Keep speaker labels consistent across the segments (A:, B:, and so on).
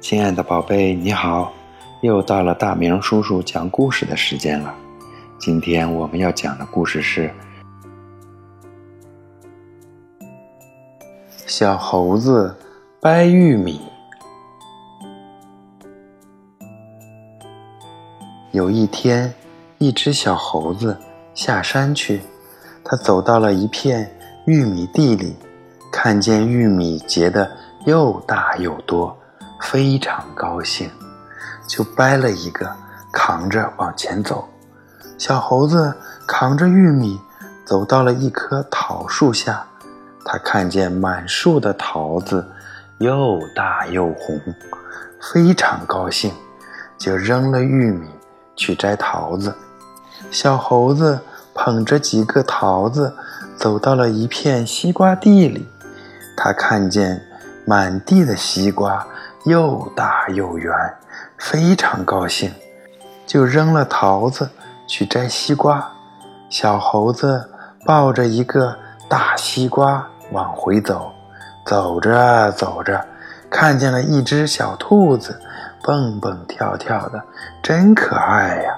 A: 亲爱的宝贝，你好！又到了大明叔叔讲故事的时间了。今天我们要讲的故事是《小猴子掰玉米》。有一天，一只小猴子下山去，它走到了一片玉米地里，看见玉米结得又大又多。非常高兴，就掰了一个，扛着往前走。小猴子扛着玉米走到了一棵桃树下，他看见满树的桃子又大又红，非常高兴，就扔了玉米去摘桃子。小猴子捧着几个桃子走到了一片西瓜地里，他看见满地的西瓜。又大又圆，非常高兴，就扔了桃子去摘西瓜。小猴子抱着一个大西瓜往回走，走着走着，看见了一只小兔子，蹦蹦跳跳的，真可爱呀！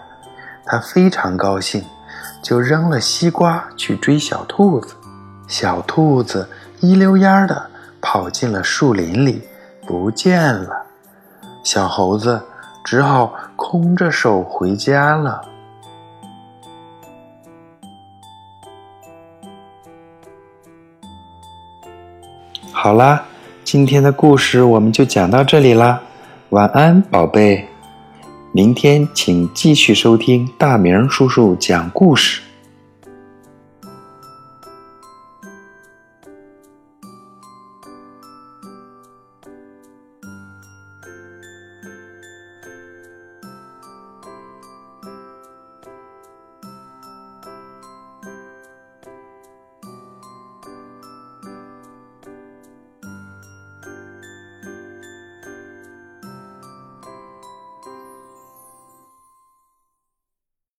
A: 他非常高兴，就扔了西瓜去追小兔子。小兔子一溜烟儿的跑进了树林里。不见了，小猴子只好空着手回家了。好啦，今天的故事我们就讲到这里啦，晚安，宝贝。明天请继续收听大明叔叔讲故事。